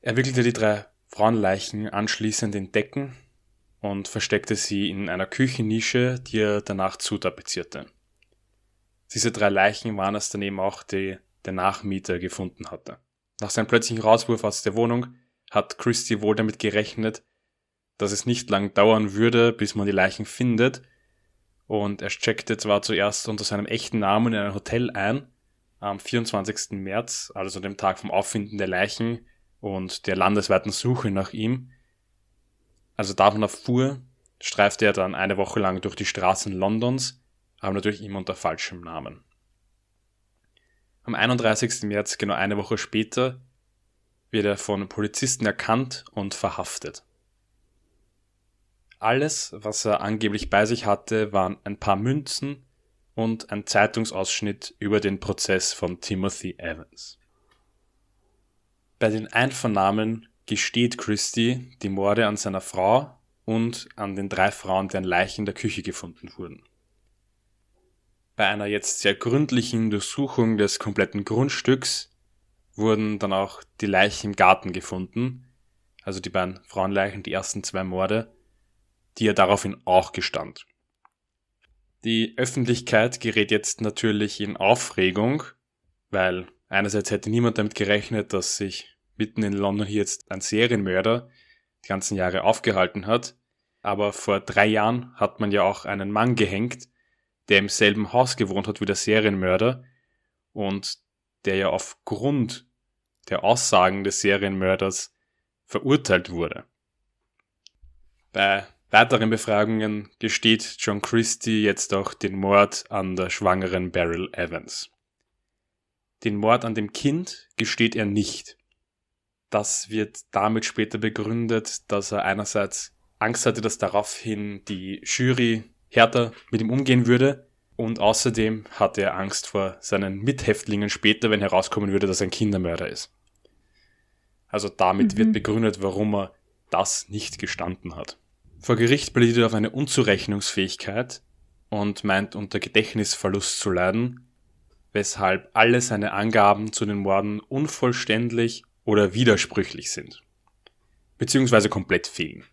Er wickelte die drei Frauenleichen anschließend in Decken und versteckte sie in einer Küchennische, die er danach zutapezierte. Diese drei Leichen waren es daneben auch, die der Nachmieter gefunden hatte. Nach seinem plötzlichen Rauswurf aus der Wohnung hat Christie wohl damit gerechnet, dass es nicht lang dauern würde, bis man die Leichen findet, und er checkte zwar zuerst unter seinem echten Namen in ein Hotel ein, am 24. März, also dem Tag vom Auffinden der Leichen und der landesweiten Suche nach ihm. Also davon erfuhr, streifte er dann eine Woche lang durch die Straßen Londons, aber natürlich immer unter falschem Namen. Am 31. März, genau eine Woche später, wird er von Polizisten erkannt und verhaftet. Alles, was er angeblich bei sich hatte, waren ein paar Münzen und ein Zeitungsausschnitt über den Prozess von Timothy Evans. Bei den Einvernahmen gesteht Christie die Morde an seiner Frau und an den drei Frauen, deren Leichen in der Küche gefunden wurden. Bei einer jetzt sehr gründlichen Durchsuchung des kompletten Grundstücks wurden dann auch die Leichen im Garten gefunden, also die beiden Frauenleichen, die ersten zwei Morde, die er daraufhin auch gestand. Die Öffentlichkeit gerät jetzt natürlich in Aufregung, weil einerseits hätte niemand damit gerechnet, dass sich mitten in London hier jetzt ein Serienmörder die ganzen Jahre aufgehalten hat. Aber vor drei Jahren hat man ja auch einen Mann gehängt, der im selben Haus gewohnt hat wie der Serienmörder und der ja aufgrund der Aussagen des Serienmörders verurteilt wurde. Bei weiteren Befragungen gesteht John Christie jetzt auch den Mord an der schwangeren Beryl Evans. Den Mord an dem Kind gesteht er nicht. Das wird damit später begründet, dass er einerseits Angst hatte, dass daraufhin die Jury härter mit ihm umgehen würde und außerdem hatte er Angst vor seinen Mithäftlingen später, wenn herauskommen würde, dass er ein Kindermörder ist. Also damit mhm. wird begründet, warum er das nicht gestanden hat. Vor Gericht plädiert er auf eine Unzurechnungsfähigkeit und meint unter Gedächtnisverlust zu leiden, weshalb alle seine Angaben zu den Morden unvollständig oder widersprüchlich sind, beziehungsweise komplett fehlen.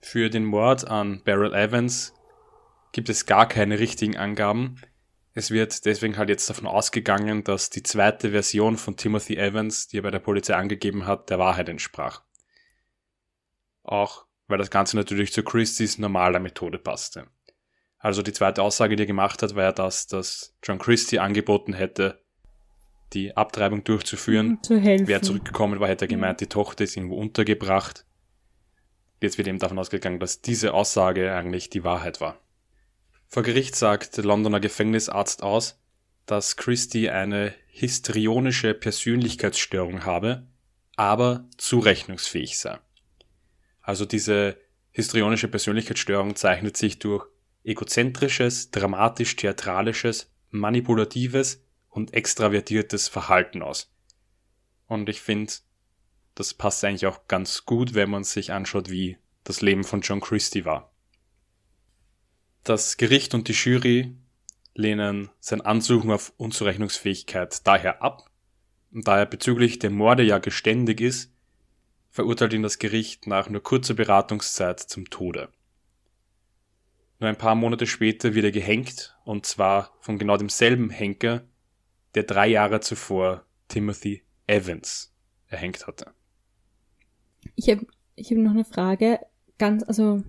Für den Mord an Beryl Evans gibt es gar keine richtigen Angaben. Es wird deswegen halt jetzt davon ausgegangen, dass die zweite Version von Timothy Evans, die er bei der Polizei angegeben hat, der Wahrheit entsprach. Auch weil das Ganze natürlich zu Christies normaler Methode passte. Also die zweite Aussage, die er gemacht hat, war ja das, dass John Christie angeboten hätte, die Abtreibung durchzuführen. Zu helfen. Wer zurückgekommen war, hätte er gemeint, die Tochter ist irgendwo untergebracht. Jetzt wird eben davon ausgegangen, dass diese Aussage eigentlich die Wahrheit war. Vor Gericht sagt der Londoner Gefängnisarzt aus, dass Christie eine histrionische Persönlichkeitsstörung habe, aber zurechnungsfähig sei. Also diese histrionische Persönlichkeitsstörung zeichnet sich durch egozentrisches, dramatisch-theatralisches, manipulatives und extravertiertes Verhalten aus. Und ich finde, das passt eigentlich auch ganz gut, wenn man sich anschaut, wie das Leben von John Christie war. Das Gericht und die Jury lehnen sein Ansuchen auf Unzurechnungsfähigkeit daher ab, und da er bezüglich der Morde ja geständig ist, verurteilt ihn das Gericht nach nur kurzer Beratungszeit zum Tode. Nur ein paar Monate später wird er gehängt, und zwar von genau demselben Henker, der drei Jahre zuvor Timothy Evans erhängt hatte. Ich habe ich hab noch eine Frage. Ganz, also,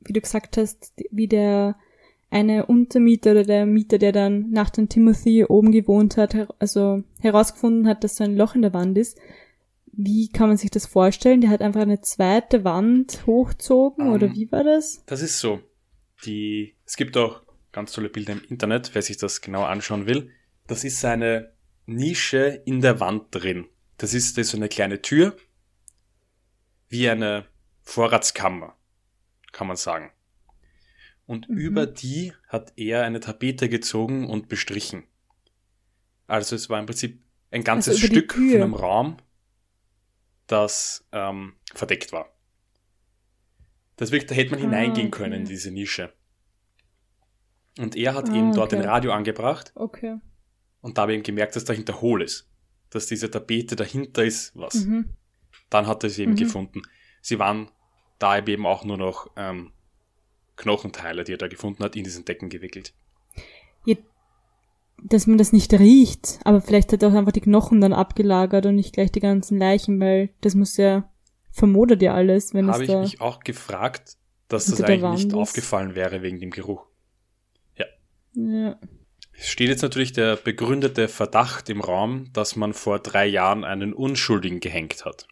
wie du gesagt hast, wie der eine Untermieter oder der Mieter, der dann nach dem Timothy oben gewohnt hat, also herausgefunden hat, dass so ein Loch in der Wand ist wie kann man sich das vorstellen? Die hat einfach eine zweite Wand hochzogen um, oder Ähm, wie war das? Das ist so. Die, es gibt auch ganz tolle Bilder im Internet, wer sich das genau anschauen will. Das ist eine Nische in der Wand drin. Das ist, das ist so eine kleine Tür, wie eine Vorratskammer, kann man sagen. Und Mhm. über die hat er eine Tapete gezogen und bestrichen. Also es war im Prinzip ein ganzes Also Stück von einem Raum, das ähm, verdeckt war. Das wirklich, da hätte man Ah, hineingehen okay. können in diese Nische. Und er hat Ah, eben dort okay. ein Radio angebracht Okay. und da habe ich eben gemerkt, dass dahinter hohl ist. Dass diese Tapete dahinter ist, was. Mhm. Dann hat er es eben Mhm. gefunden. Sie waren da eben auch nur noch ähm, Knochenteile, die er da gefunden hat, in diesen Decken gewickelt. Dass man das nicht riecht, aber vielleicht hat er auch einfach die Knochen dann abgelagert und nicht gleich die ganzen Leichen, weil das muss ja, vermodert ja alles, wenn es Habe ich mich auch gefragt, dass das eigentlich nicht ist. aufgefallen wäre wegen dem Geruch. ja. Es steht jetzt natürlich der begründete Verdacht im Raum, dass man vor drei Jahren einen Unschuldigen gehängt hat.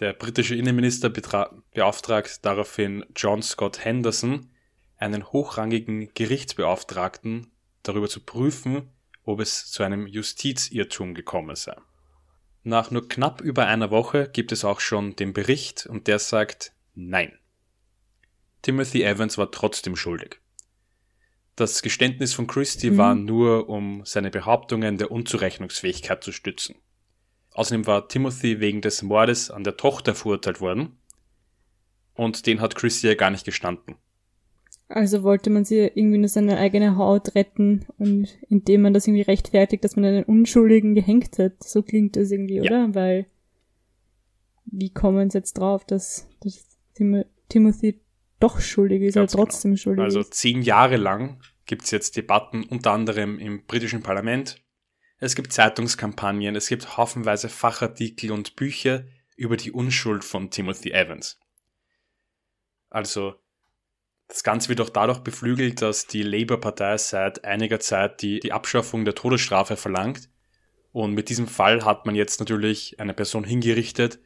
Der britische Innenminister beauftragt daraufhin John Scott Henderson, einen hochrangigen Gerichtsbeauftragten, darüber zu prüfen, ob es zu einem Justizirrtum gekommen sei. Nach nur knapp über einer Woche gibt es auch schon den Bericht und der sagt Nein. Timothy Evans war trotzdem schuldig. Das Geständnis von Christie Mhm. war nur, um seine Behauptungen der Unzurechnungsfähigkeit zu stützen. Außerdem war Timothy wegen des Mordes an der Tochter verurteilt worden. Und den hat Christie ja gar nicht gestanden. Also wollte man sie irgendwie nur seine eigene Haut retten und indem man das irgendwie rechtfertigt, dass man einen Unschuldigen gehängt hat. So klingt das irgendwie, Ja. oder? Weil wie kommen sie jetzt drauf, dass, dass Tim Timothy doch schuldig ist, Ganz oder trotzdem schuldig Also ist? zehn Jahre lang gibt es jetzt Debatten, unter anderem im britischen Parlament. Es gibt Zeitungskampagnen, es gibt haufenweise Fachartikel und Bücher über die Unschuld von Timothy Evans. Also das Ganze wird auch dadurch beflügelt, dass die Labour-Partei seit einiger Zeit die, die Abschaffung der Todesstrafe verlangt. Und mit diesem Fall hat man jetzt natürlich eine Person hingerichtet,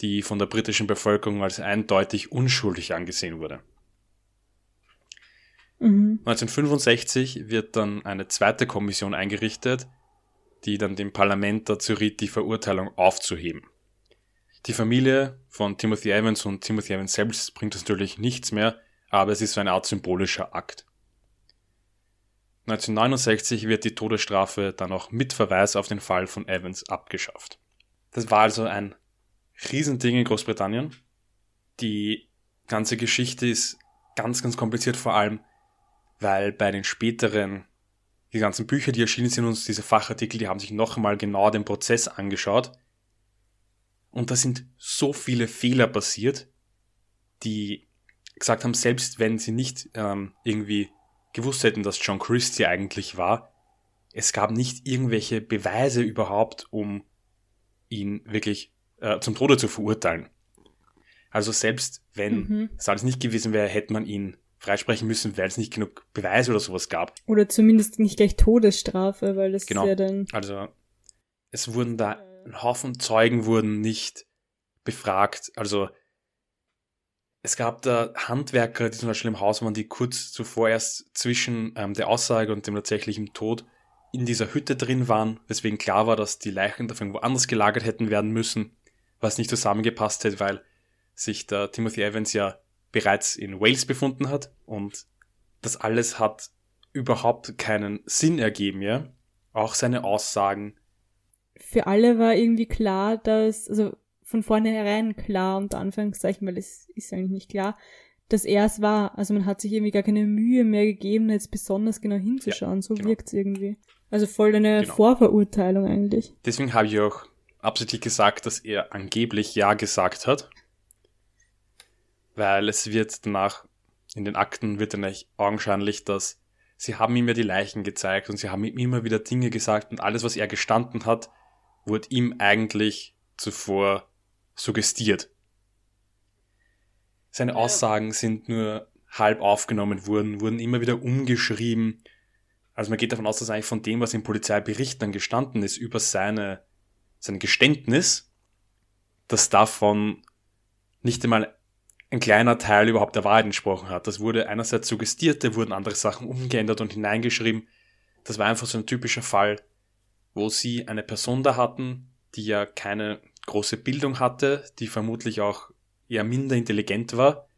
die von der britischen Bevölkerung als eindeutig unschuldig angesehen wurde. Mhm. 1965 wird dann eine zweite Kommission eingerichtet, die dann dem Parlament dazu riet, die Verurteilung aufzuheben. Die Familie von Timothy Evans und Timothy Evans selbst bringt es natürlich nichts mehr, aber es ist so eine Art symbolischer Akt. 1969 wird die Todesstrafe dann auch mit Verweis auf den Fall von Evans abgeschafft. Das war also ein Riesending in Großbritannien. Die ganze Geschichte ist ganz, ganz kompliziert, vor allem, weil bei den späteren, die ganzen Bücher, die erschienen sind, und diese Fachartikel, die haben sich noch einmal genau den Prozess angeschaut. Und da sind so viele Fehler passiert, die gesagt haben, selbst wenn sie nicht ähm, irgendwie gewusst hätten, dass John Christie eigentlich war, es gab nicht irgendwelche Beweise überhaupt, um ihn wirklich äh, zum Tode zu verurteilen. Also selbst wenn Mhm. es alles nicht gewesen wäre, hätte man ihn freisprechen müssen, weil es nicht genug Beweise oder sowas gab. Oder zumindest nicht gleich Todesstrafe, weil das Genau. ist ja dann. Also es wurden da ein Haufen Zeugen wurden nicht befragt. Also es gab da Handwerker, die zum Beispiel im Haus waren, die kurz zuvor erst zwischen ähm, der Aussage und dem tatsächlichen Tod in dieser Hütte drin waren, weswegen klar war, dass die Leichen dafür irgendwo anders gelagert hätten werden müssen, was nicht zusammengepasst hätte, weil sich der Timothy Evans ja bereits in Wales befunden hat und das alles hat überhaupt keinen Sinn ergeben, ja. Auch seine Aussagen. Für alle war irgendwie klar, dass, also von vornherein klar, unter Anführungszeichen, weil es ist eigentlich nicht klar, dass er es war. Also man hat sich irgendwie gar keine Mühe mehr gegeben, jetzt besonders genau hinzuschauen. so genau. wirkt's irgendwie. Also voll eine Genau. Vorverurteilung eigentlich. Deswegen habe ich auch absichtlich gesagt, dass er angeblich Ja gesagt hat. Weil es wird danach, in den Akten wird dann eigentlich augenscheinlich, dass sie haben ihm ja die Leichen gezeigt und sie haben ihm immer wieder Dinge gesagt und alles, was er gestanden hat, wurde ihm eigentlich zuvor suggestiert. Seine. Aussagen sind nur halb aufgenommen worden, wurden immer wieder umgeschrieben. Also man geht davon aus, dass eigentlich von dem, was im Polizeibericht dann gestanden ist, über seine sein Geständnis, dass davon nicht einmal ein kleiner Teil überhaupt der Wahrheit entsprochen hat. Das wurde einerseits suggestiert, da wurden andere Sachen umgeändert und hineingeschrieben. Das war einfach so ein typischer Fall, wo sie eine Person da hatten, die ja keine große Bildung hatte, die vermutlich auch eher minder intelligent war,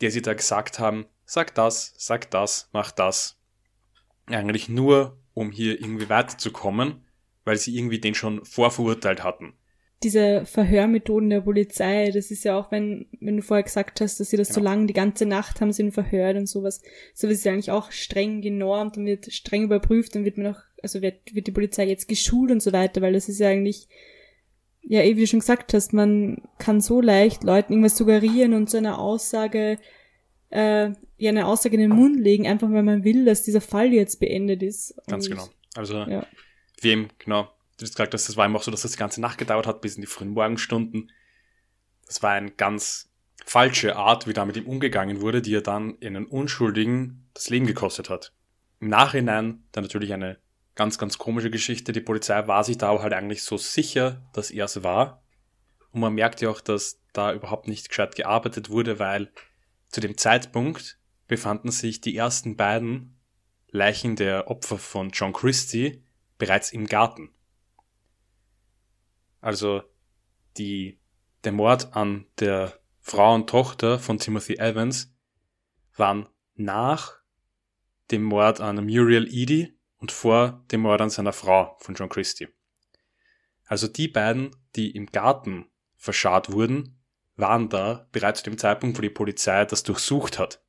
der sie da gesagt haben, sag das, sag das, mach das. Eigentlich nur, um hier irgendwie weiterzukommen, weil sie irgendwie den schon vorverurteilt hatten diese Verhörmethoden der Polizei, das ist ja auch, wenn, wenn du vorher gesagt hast, dass sie das genau. so lange, die ganze Nacht haben sie ihn verhört und sowas. Sowas ist ja eigentlich auch streng genormt und wird streng überprüft und wird man auch, also wird, wird die Polizei jetzt geschult und so weiter, weil das ist ja eigentlich, ja, eh, wie du schon gesagt hast, man kann so leicht Leuten irgendwas suggerieren und so eine Aussage, äh, ja, eine Aussage in den Mund legen, einfach weil man will, dass dieser Fall jetzt beendet ist. Ganz und, genau. Also, ja. wem, genau, du hast gesagt hast, das war eben auch so, dass das die ganze Nacht gedauert hat, bis in die frühen Morgenstunden. Das war eine ganz falsche Art, wie da mit ihm umgegangen wurde, die er dann in einen Unschuldigen das Leben gekostet hat. Im Nachhinein dann natürlich eine ganz, ganz komische Geschichte. Die Polizei war sich da aber halt eigentlich so sicher, dass er es war. Und man merkt ja auch, dass da überhaupt nicht gescheit gearbeitet wurde, weil zu dem Zeitpunkt befanden sich die ersten beiden Leichen der Opfer von John Christie bereits im Garten. Also die, der Mord an der Frau und Tochter von Timothy Evans waren nach dem Mord an Muriel Edie und vor dem Mord an seiner Frau von John Christie. Also die beiden, die im Garten verscharrt wurden, waren da bereits zu dem Zeitpunkt, wo die Polizei das durchsucht hat.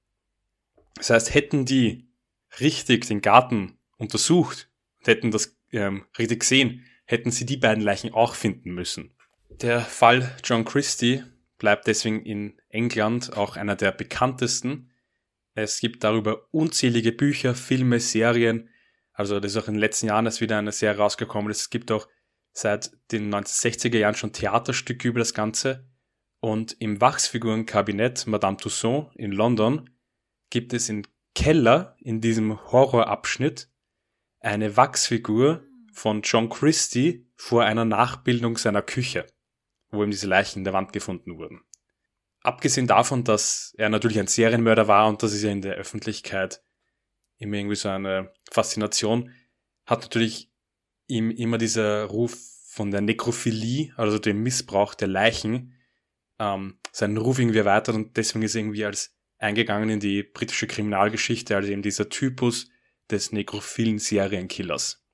Das heißt, hätten die richtig den Garten untersucht und hätten das ähm, richtig gesehen, hätten sie die beiden Leichen auch finden müssen. Der Fall John Christie bleibt deswegen in England auch einer der bekanntesten. Es gibt darüber unzählige Bücher, Filme, Serien. Also das ist auch in den letzten Jahren erst wieder eine Serie rausgekommen. Es gibt auch seit den 1960er Jahren schon Theaterstücke über das Ganze. Und im Wachsfigurenkabinett Madame Tussaud in London gibt es im Keller in diesem Horrorabschnitt eine Wachsfigur, von John Christie vor einer Nachbildung seiner Küche, wo ihm diese Leichen in der Wand gefunden wurden. Abgesehen davon, dass er natürlich ein Serienmörder war und das ist ja in der Öffentlichkeit immer irgendwie so eine Faszination, hat natürlich ihm immer dieser Ruf von der Nekrophilie, also dem Missbrauch der Leichen, ähm, seinen Ruf irgendwie erweitert und deswegen ist er irgendwie als eingegangen in die britische Kriminalgeschichte, also eben dieser Typus des nekrophilen Serienkillers.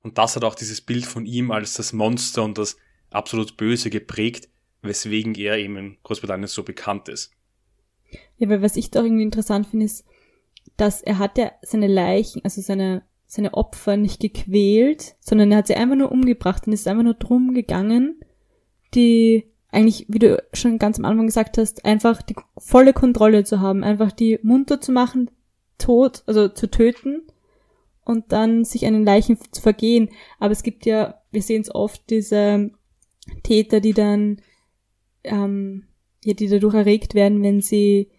Und das hat auch dieses Bild von ihm als das Monster und das absolut Böse geprägt, weswegen er eben in Großbritannien so bekannt ist. Ja, weil was ich da irgendwie interessant finde, ist, dass er hat ja seine Leichen, also seine, seine Opfer nicht gequält, sondern er hat sie einfach nur umgebracht und ist einfach nur drum gegangen, die eigentlich, wie du schon ganz am Anfang gesagt hast, einfach die volle Kontrolle zu haben, einfach die munter zu machen, tot, also zu töten und dann sich den Leichen zu vergehen. Aber es gibt ja, wir sehen es oft, diese Täter, die dann, ähm, ja, die dadurch erregt werden, wenn sie,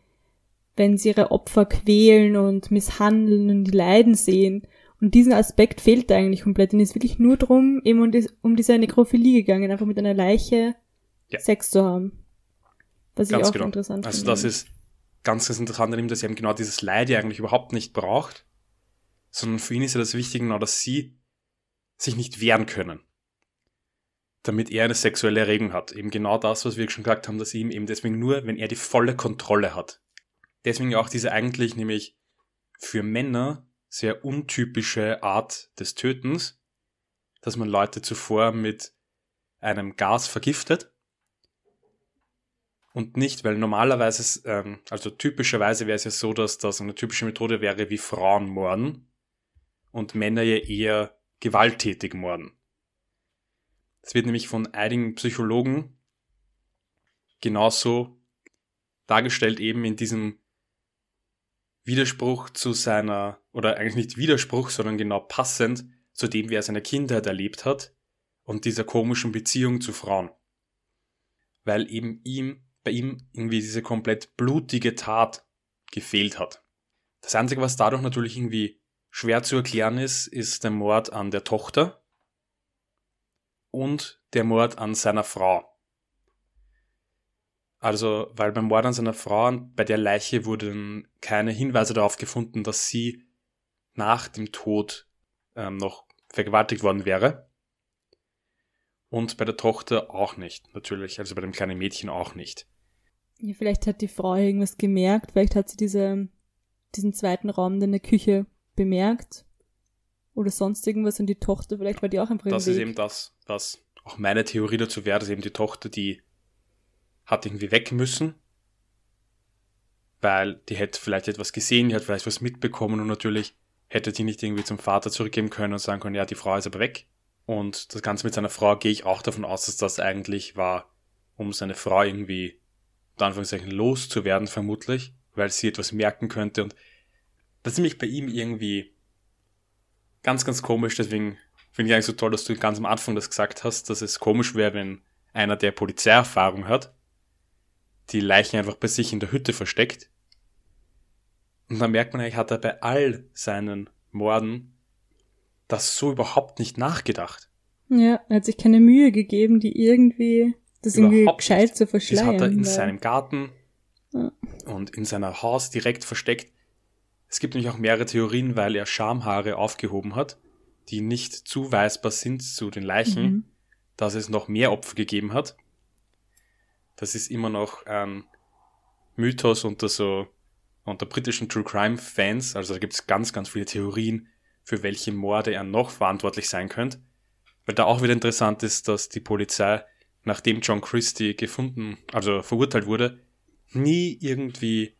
wenn sie ihre Opfer quälen und misshandeln und die Leiden sehen. Und diesen Aspekt fehlt da eigentlich komplett. Und es ist wirklich nur drum, eben um, die, um diese Nekrophilie gegangen, einfach mit einer Leiche ja. Sex zu haben. Was ganz ich auch genau. interessant also finde. Also das ist ganz, ganz interessant an ihm, dass er eben genau dieses Leid ja eigentlich überhaupt nicht braucht, sondern für ihn ist ja das Wichtige genau, dass sie sich nicht wehren können, damit er eine sexuelle Erregung hat. Eben genau das, was wir schon gesagt haben, dass ihm eben deswegen nur, wenn er die volle Kontrolle hat. Deswegen auch diese eigentlich nämlich für Männer sehr untypische Art des Tötens, dass man Leute zuvor mit einem Gas vergiftet und nicht, weil normalerweise, ähm, also typischerweise wäre es ja so, dass das eine typische Methode wäre wie Frauen morden, und Männer ja eher gewalttätig morden. Es wird nämlich von einigen Psychologen genauso dargestellt eben in diesem Widerspruch zu seiner, oder eigentlich nicht Widerspruch, sondern genau passend zu dem, wie er seine Kindheit erlebt hat und dieser komischen Beziehung zu Frauen. Weil eben ihm, bei ihm irgendwie diese komplett blutige Tat gefehlt hat. Das Einzige, was dadurch natürlich irgendwie schwer zu erklären ist, ist der Mord an der Tochter. und der Mord an seiner Frau. Also, weil beim Mord an seiner Frau, bei der Leiche wurden keine Hinweise darauf gefunden, dass sie nach dem Tod ähm, noch vergewaltigt worden wäre. Und bei der Tochter auch nicht, natürlich. Also bei dem kleinen Mädchen auch nicht. Ja, vielleicht hat die Frau irgendwas gemerkt. Vielleicht hat sie diese, diesen zweiten Raum in der Küche bemerkt. Oder sonst irgendwas. Und die Tochter, vielleicht war die auch einfach Das ist eben das, was auch meine Theorie dazu wäre, dass eben die Tochter, die hat irgendwie weg müssen. Weil die hätte vielleicht etwas gesehen, die hat vielleicht was mitbekommen und natürlich hätte die nicht irgendwie zum Vater zurückgeben können und sagen können, ja, die Frau ist aber weg. Und das Ganze mit seiner Frau gehe ich auch davon aus, dass das eigentlich war, um seine Frau irgendwie, in Anführungszeichen, loszuwerden, vermutlich, weil sie etwas merken könnte. Und das ist nämlich bei ihm irgendwie ganz, ganz komisch. Deswegen finde ich eigentlich so toll, dass du ganz am Anfang das gesagt hast, dass es komisch wäre, wenn einer, der Polizeierfahrung hat, die Leichen einfach bei sich in der Hütte versteckt und dann merkt man eigentlich, hat er bei all seinen Morden das so überhaupt nicht nachgedacht. Ja, er hat sich keine Mühe gegeben, die irgendwie, das irgendwie gescheit nicht. zu verschleiern. Das hat er in seinem Garten ja. und in seiner Haus direkt versteckt. Es gibt nämlich auch mehrere Theorien, weil er Schamhaare aufgehoben hat, die nicht zuweisbar sind zu den Leichen, mhm. dass es noch mehr Opfer gegeben hat. Das ist immer noch ein Mythos unter so unter britischen True Crime Fans, also da gibt es ganz, ganz viele Theorien, für welche Morde er noch verantwortlich sein könnte. Weil da auch wieder interessant ist, dass die Polizei, nachdem John Christie gefunden, also verurteilt wurde, nie irgendwie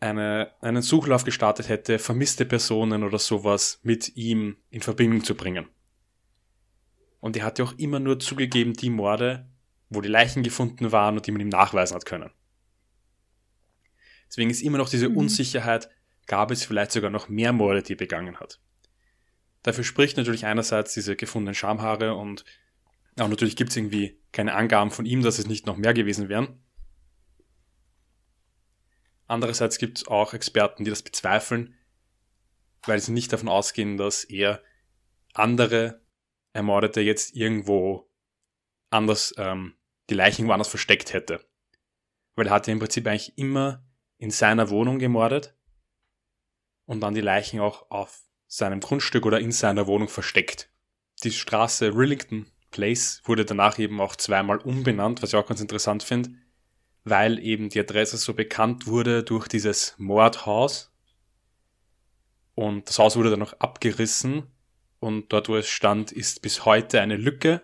eine, einen Suchlauf gestartet hätte, vermisste Personen oder sowas mit ihm in Verbindung zu bringen. Und er hat ja auch immer nur zugegeben die Morde, wo die Leichen gefunden waren und die man ihm nachweisen hat können. Deswegen ist immer noch diese mhm. Unsicherheit, gab es vielleicht sogar noch mehr Morde, die er begangen hat. Dafür spricht natürlich einerseits diese gefundenen Schamhaare und auch natürlich gibt es irgendwie keine Angaben von ihm, dass es nicht noch mehr gewesen wären. Andererseits gibt es auch Experten, die das bezweifeln, weil sie nicht davon ausgehen, dass er andere Ermordete jetzt irgendwo anders ähm, die Leichen woanders versteckt hätte. Weil er hatte im Prinzip eigentlich immer in seiner Wohnung gemordet und dann die Leichen auch auf seinem Grundstück oder in seiner Wohnung versteckt. Die Straße Rillington Place wurde danach eben auch zweimal umbenannt, was ich auch ganz interessant finde, weil eben die Adresse so bekannt wurde durch dieses Mordhaus. Und das Haus wurde dann noch abgerissen und dort, wo es stand, ist bis heute eine Lücke.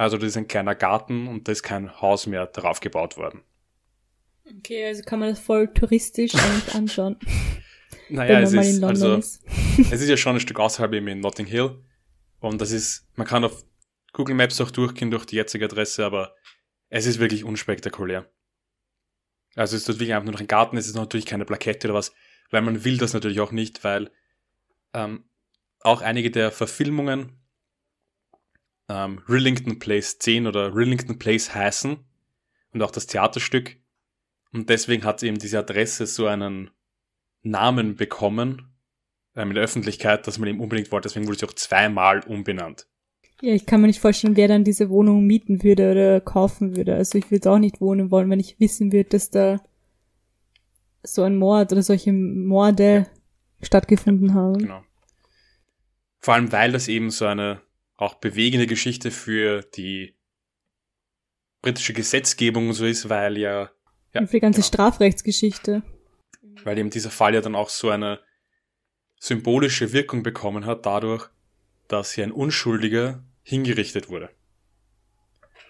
Also das ist ein kleiner Garten und da ist kein Haus mehr darauf gebaut worden. Okay, also kann man das voll touristisch eigentlich anschauen. naja, es ist, also, ist. es ist ja schon ein Stück außerhalb eben in Notting Hill. Und das ist, man kann auf Google Maps auch durchgehen durch die jetzige Adresse, aber es ist wirklich unspektakulär. Also es ist dort wirklich einfach nur noch ein Garten, es ist natürlich keine Plakette oder was, weil man will das natürlich auch nicht, weil ähm, auch einige der Verfilmungen ähm, Rillington Place 10 oder Rillington Place heißen und auch das Theaterstück und deswegen hat eben diese Adresse so einen Namen bekommen äh, in der Öffentlichkeit, dass man eben unbedingt wollte. Deswegen wurde sie auch zweimal umbenannt. Ja, ich kann mir nicht vorstellen, wer dann diese Wohnung mieten würde oder kaufen würde. Also ich würde auch nicht wohnen wollen, wenn ich wissen würde, dass da so ein Mord oder solche Morde ja. stattgefunden haben. Genau. Vor allem, weil das eben so eine auch bewegende Geschichte für die britische Gesetzgebung so ist, weil ja ja, für die ganze genau. Strafrechtsgeschichte. Weil eben dieser Fall ja dann auch so eine symbolische Wirkung bekommen hat, dadurch, dass hier ein Unschuldiger hingerichtet wurde.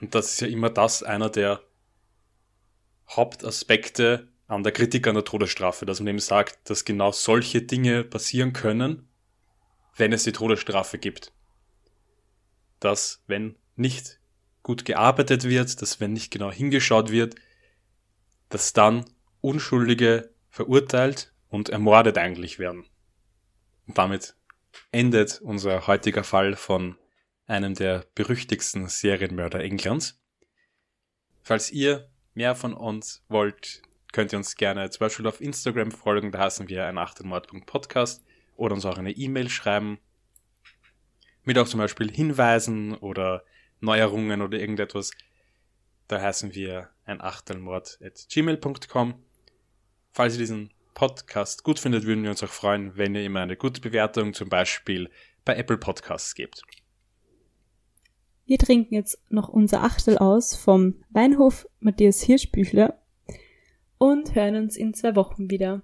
Und das ist ja immer das einer der Hauptaspekte an der Kritik an der Todesstrafe, dass man eben sagt, dass genau solche Dinge passieren können, wenn es die Todesstrafe gibt. Dass wenn nicht gut gearbeitet wird, dass wenn nicht genau hingeschaut wird, dass dann Unschuldige verurteilt und ermordet eigentlich werden. Und damit endet unser heutiger Fall von einem der berüchtigsten Serienmörder Englands. Falls ihr mehr von uns wollt, könnt ihr uns gerne zum Beispiel auf Instagram folgen, da heißen wir ein Achtenmord.podcast oder uns auch eine E-Mail schreiben. Mit auch zum Beispiel Hinweisen oder Neuerungen oder irgendetwas. Da heißen wir ein Achtelmord at gmail.com. Falls ihr diesen Podcast gut findet, würden wir uns auch freuen, wenn ihr immer eine gute Bewertung zum Beispiel bei Apple Podcasts gebt. Wir trinken jetzt noch unser Achtel aus vom Weinhof Matthias Hirschbüchler und hören uns in zwei Wochen wieder.